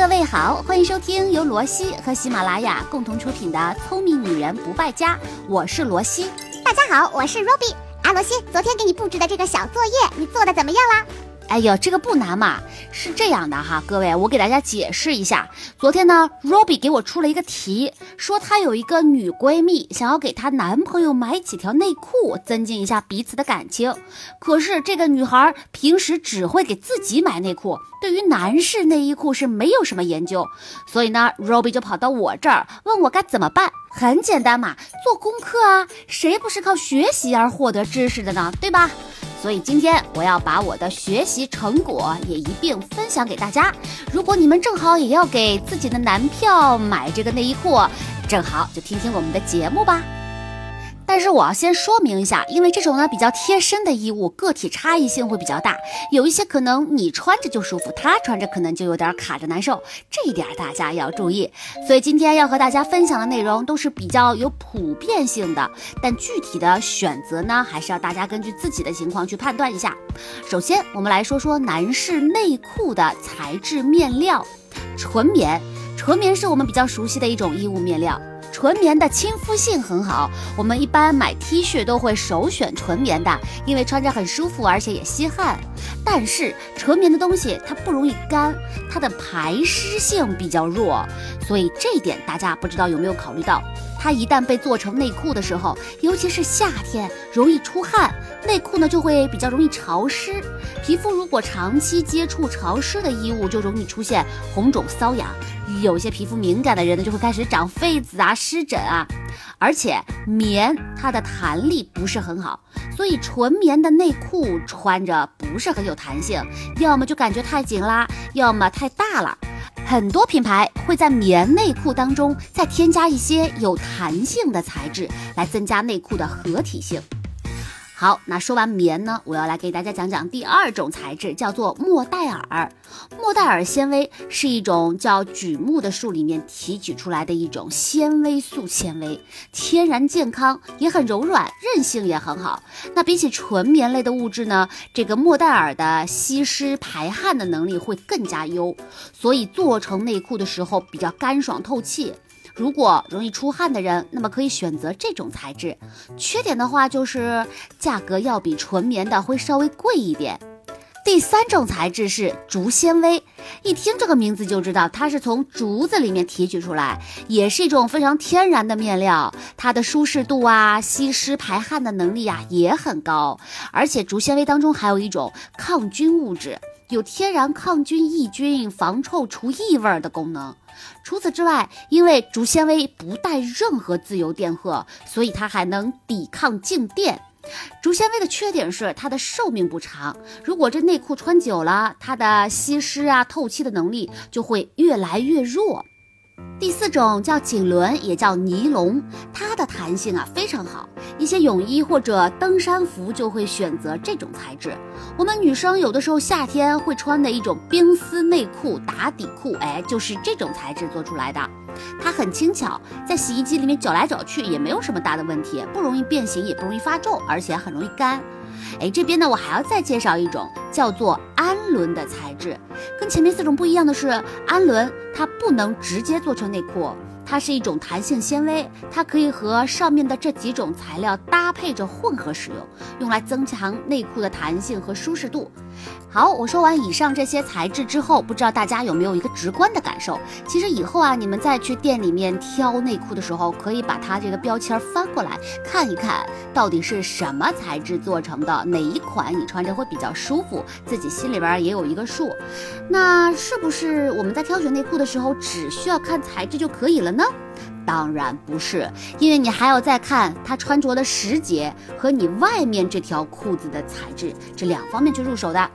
各位好，欢迎收听由罗西和喜马拉雅共同出品的《聪明女人不败家》，我是罗西。大家好，我是 Ruby。阿罗西，昨天给你布置的这个小作业，你做的怎么样啦？哎呦，这个不难嘛，是这样的哈，各位，我给大家解释一下。昨天呢，Robbie 给我出了一个题，说她有一个女闺蜜，想要给她男朋友买几条内裤，增进一下彼此的感情。可是这个女孩平时只会给自己买内裤，对于男士内衣裤是没有什么研究。所以呢，Robbie 就跑到我这儿问我该怎么办。很简单嘛，做功课啊，谁不是靠学习而获得知识的呢？对吧？所以今天我要把我的学习成果也一并分享给大家。如果你们正好也要给自己的男票买这个内衣裤，正好就听听我们的节目吧。但是我要先说明一下，因为这种呢比较贴身的衣物，个体差异性会比较大，有一些可能你穿着就舒服，他穿着可能就有点卡着难受，这一点大家要注意。所以今天要和大家分享的内容都是比较有普遍性的，但具体的选择呢，还是要大家根据自己的情况去判断一下。首先，我们来说说男士内裤的材质面料，纯棉，纯棉是我们比较熟悉的一种衣物面料。纯棉的亲肤性很好，我们一般买 T 恤都会首选纯棉的，因为穿着很舒服，而且也吸汗。但是纯棉的东西它不容易干，它的排湿性比较弱，所以这一点大家不知道有没有考虑到？它一旦被做成内裤的时候，尤其是夏天容易出汗，内裤呢就会比较容易潮湿。皮肤如果长期接触潮湿的衣物，就容易出现红肿瘙痒。有些皮肤敏感的人呢，就会开始长痱子啊、湿疹啊。而且棉它的弹力不是很好，所以纯棉的内裤穿着不是很有弹性，要么就感觉太紧啦，要么太大了。很多品牌会在棉内裤当中再添加一些有弹性的材质，来增加内裤的合体性。好，那说完棉呢，我要来给大家讲讲第二种材质，叫做莫代尔。莫代尔纤维是一种叫榉木的树里面提取出来的一种纤维素纤维，天然健康，也很柔软，韧性也很好。那比起纯棉类的物质呢，这个莫代尔的吸湿排汗的能力会更加优，所以做成内裤的时候比较干爽透气。如果容易出汗的人，那么可以选择这种材质。缺点的话就是价格要比纯棉的会稍微贵一点。第三种材质是竹纤维，一听这个名字就知道它是从竹子里面提取出来，也是一种非常天然的面料。它的舒适度啊、吸湿排汗的能力啊也很高。而且竹纤维当中还有一种抗菌物质，有天然抗菌抑菌、防臭除异味的功能。除此之外，因为竹纤维不带任何自由电荷，所以它还能抵抗静电。竹纤维的缺点是它的寿命不长，如果这内裤穿久了，它的吸湿啊、透气的能力就会越来越弱。第四种叫锦纶，也叫尼龙，它的弹性啊非常好，一些泳衣或者登山服就会选择这种材质。我们女生有的时候夏天会穿的一种冰丝内裤、打底裤，哎，就是这种材质做出来的。它很轻巧，在洗衣机里面搅来搅去也没有什么大的问题，不容易变形，也不容易发皱，而且很容易干。哎，这边呢，我还要再介绍一种叫做氨纶的材质，跟前面四种不一样的是，氨纶它不能直接做成内裤。它是一种弹性纤维，它可以和上面的这几种材料搭配着混合使用，用来增强内裤的弹性和舒适度。好，我说完以上这些材质之后，不知道大家有没有一个直观的感受？其实以后啊，你们再去店里面挑内裤的时候，可以把它这个标签翻过来看一看，到底是什么材质做成的，哪一款你穿着会比较舒服，自己心里边也有一个数。那是不是我们在挑选内裤的时候，只需要看材质就可以了呢？当然不是，因为你还要再看他穿着的时节和你外面这条裤子的材质这两方面去入手的。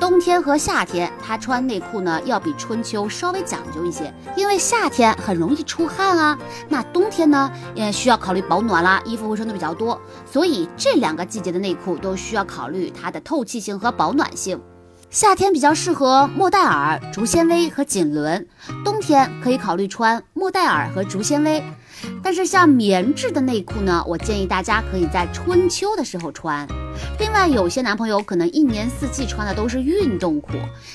冬天和夏天他穿内裤呢，要比春秋稍微讲究一些，因为夏天很容易出汗啊，那冬天呢也需要考虑保暖啦，衣服会穿的比较多，所以这两个季节的内裤都需要考虑它的透气性和保暖性。夏天比较适合莫代尔、竹纤维和锦纶，冬天可以考虑穿莫代尔和竹纤维。但是像棉质的内裤呢，我建议大家可以在春秋的时候穿。另外，有些男朋友可能一年四季穿的都是运动裤，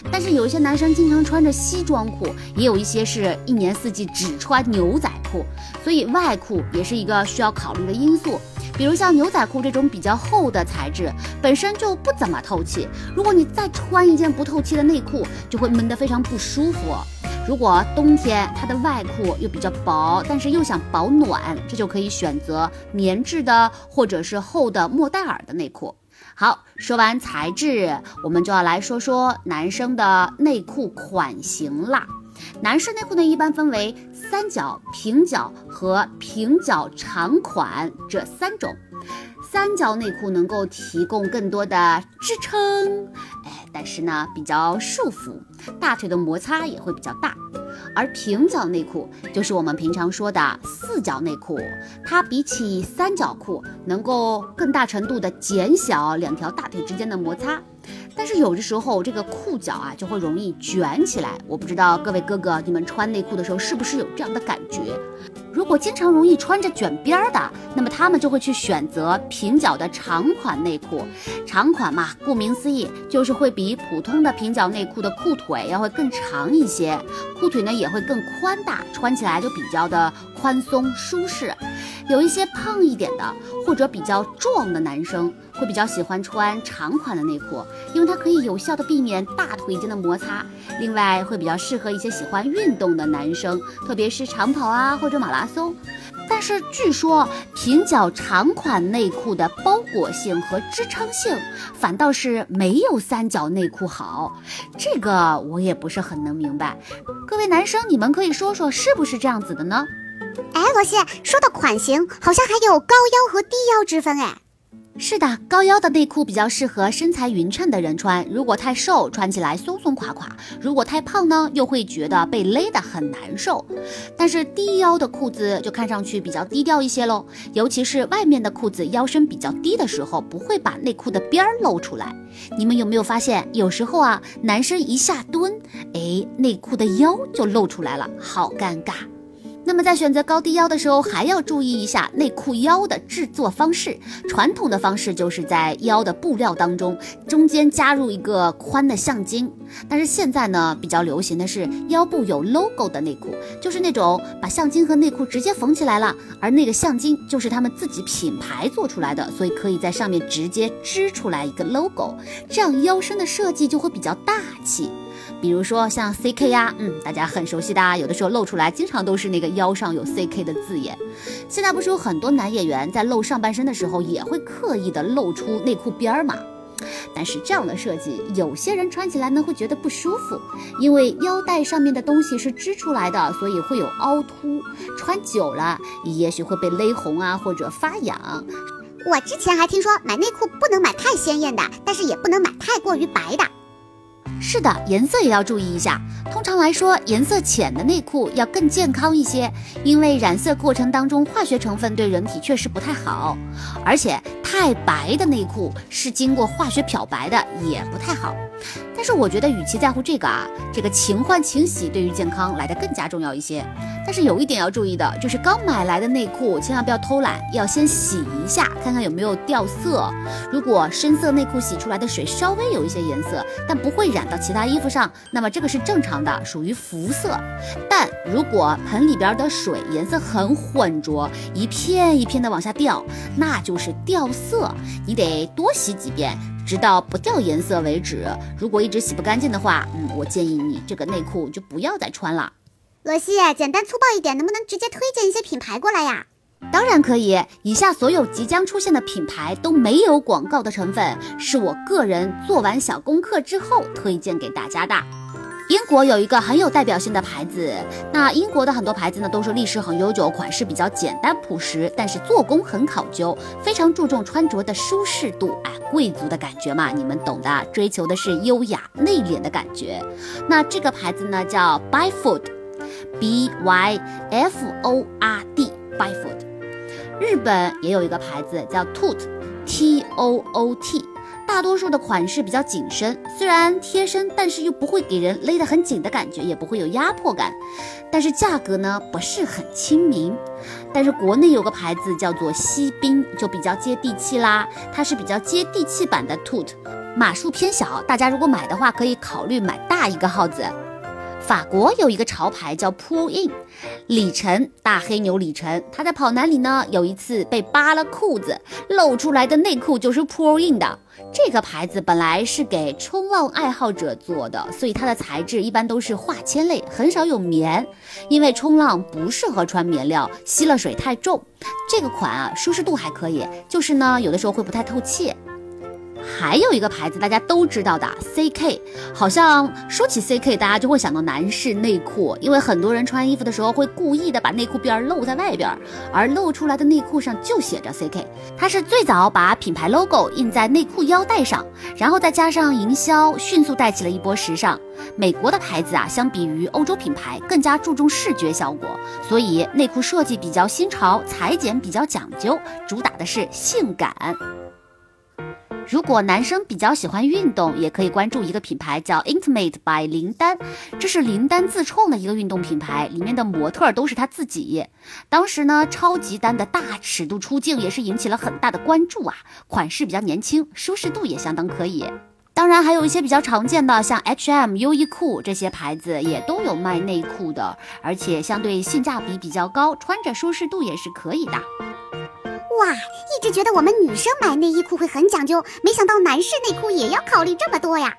但是有一些男生经常穿着西装裤，也有一些是一年四季只穿牛仔裤，所以外裤也是一个需要考虑的因素。比如像牛仔裤这种比较厚的材质，本身就不怎么透气，如果你再穿一件不透气的内裤，就会闷得非常不舒服。如果冬天它的外裤又比较薄，但是又想保暖，这就可以选择棉质的或者是厚的莫代尔的内裤。好，说完材质，我们就要来说说男生的内裤款型啦。男士内裤呢，一般分为三角、平角和平角长款这三种。三角内裤能够提供更多的支撑，哎，但是呢比较束缚，大腿的摩擦也会比较大。而平角内裤就是我们平常说的四角内裤，它比起三角裤能够更大程度的减小两条大腿之间的摩擦。但是有的时候这个裤脚啊就会容易卷起来，我不知道各位哥哥你们穿内裤的时候是不是有这样的感觉？如果经常容易穿着卷边儿的，那么他们就会去选择平角的长款内裤。长款嘛，顾名思义就是会比普通的平角内裤的裤腿要会更长一些，裤腿呢也会更宽大，穿起来就比较的宽松舒适。有一些胖一点的或者比较壮的男生会比较喜欢穿长款的内裤，因为它可以有效的避免大腿间的摩擦。另外会比较适合一些喜欢运动的男生，特别是长跑啊或者马拉松。但是据说平角长款内裤的包裹性和支撑性反倒是没有三角内裤好，这个我也不是很能明白。各位男生，你们可以说说是不是这样子的呢？哎，罗西，说到款型，好像还有高腰和低腰之分哎。是的，高腰的内裤比较适合身材匀称的人穿，如果太瘦，穿起来松松垮垮；如果太胖呢，又会觉得被勒得很难受。但是低腰的裤子就看上去比较低调一些喽，尤其是外面的裤子腰身比较低的时候，不会把内裤的边儿露出来。你们有没有发现，有时候啊，男生一下蹲，哎，内裤的腰就露出来了，好尴尬。那么在选择高低腰的时候，还要注意一下内裤腰的制作方式。传统的方式就是在腰的布料当中中间加入一个宽的橡筋，但是现在呢，比较流行的是腰部有 logo 的内裤，就是那种把橡筋和内裤直接缝起来了，而那个橡筋就是他们自己品牌做出来的，所以可以在上面直接织出来一个 logo，这样腰身的设计就会比较大气。比如说像 CK 呀，嗯，大家很熟悉的，啊有的时候露出来，经常都是那个腰上有 CK 的字眼。现在不是有很多男演员在露上半身的时候，也会刻意的露出内裤边儿嘛？但是这样的设计，有些人穿起来呢会觉得不舒服，因为腰带上面的东西是织出来的，所以会有凹凸，穿久了也许会被勒红啊，或者发痒。我之前还听说买内裤不能买太鲜艳的，但是也不能买太过于白的。是的，颜色也要注意一下。通常来说，颜色浅的内裤要更健康一些，因为染色过程当中化学成分对人体确实不太好。而且太白的内裤是经过化学漂白的，也不太好。但是我觉得，与其在乎这个啊，这个勤换勤洗对于健康来的更加重要一些。但是有一点要注意的，就是刚买来的内裤千万不要偷懒，要先洗一下，看看有没有掉色。如果深色内裤洗出来的水稍微有一些颜色，但不会染到其他衣服上，那么这个是正常的，属于浮色。但如果盆里边的水颜色很浑浊，一片一片的往下掉，那就是掉色，你得多洗几遍。直到不掉颜色为止。如果一直洗不干净的话，嗯，我建议你这个内裤就不要再穿了。罗西，简单粗暴一点，能不能直接推荐一些品牌过来呀？当然可以。以下所有即将出现的品牌都没有广告的成分，是我个人做完小功课之后推荐给大家的。英国有一个很有代表性的牌子，那英国的很多牌子呢都是历史很悠久，款式比较简单朴实，但是做工很考究，非常注重穿着的舒适度，哎，贵族的感觉嘛，你们懂的，追求的是优雅内敛的感觉。那这个牌子呢叫 Byford，B Y F O R D，Byford。日本也有一个牌子叫 Toot，T O O T。大多数的款式比较紧身，虽然贴身，但是又不会给人勒得很紧的感觉，也不会有压迫感。但是价格呢不是很亲民。但是国内有个牌子叫做西宾，就比较接地气啦。它是比较接地气版的 Toot，码数偏小，大家如果买的话，可以考虑买大一个号子。法国有一个潮牌叫 Pull In，李晨大黑牛李晨，他在跑男里呢有一次被扒了裤子，露出来的内裤就是 Pull In 的。这个牌子本来是给冲浪爱好者做的，所以它的材质一般都是化纤类，很少有棉，因为冲浪不适合穿棉料，吸了水太重。这个款啊，舒适度还可以，就是呢有的时候会不太透气。还有一个牌子大家都知道的 CK，好像说起 CK，大家就会想到男士内裤，因为很多人穿衣服的时候会故意的把内裤边露在外边，而露出来的内裤上就写着 CK。它是最早把品牌 logo 印在内裤腰带上，然后再加上营销，迅速带起了一波时尚。美国的牌子啊，相比于欧洲品牌更加注重视觉效果，所以内裤设计比较新潮，裁剪比较讲究，主打的是性感。如果男生比较喜欢运动，也可以关注一个品牌叫 Intimate by 林丹，这是林丹自创的一个运动品牌，里面的模特都是他自己。当时呢，超级丹的大尺度出镜也是引起了很大的关注啊。款式比较年轻，舒适度也相当可以。当然还有一些比较常见的，像 H&M、优衣库这些牌子也都有卖内裤的，而且相对性价比比较高，穿着舒适度也是可以的。哇，一直觉得我们女生买内衣裤会很讲究，没想到男士内裤也要考虑这么多呀。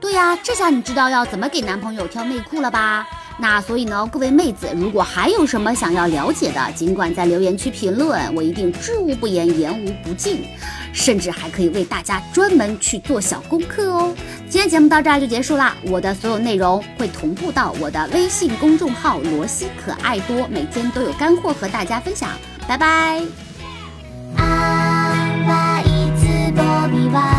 对呀，这下你知道要怎么给男朋友挑内裤了吧？那所以呢，各位妹子，如果还有什么想要了解的，尽管在留言区评论，我一定知无不言，言无不尽，甚至还可以为大家专门去做小功课哦。今天节目到这儿就结束啦，我的所有内容会同步到我的微信公众号罗西可爱多，每天都有干货和大家分享，拜拜。Và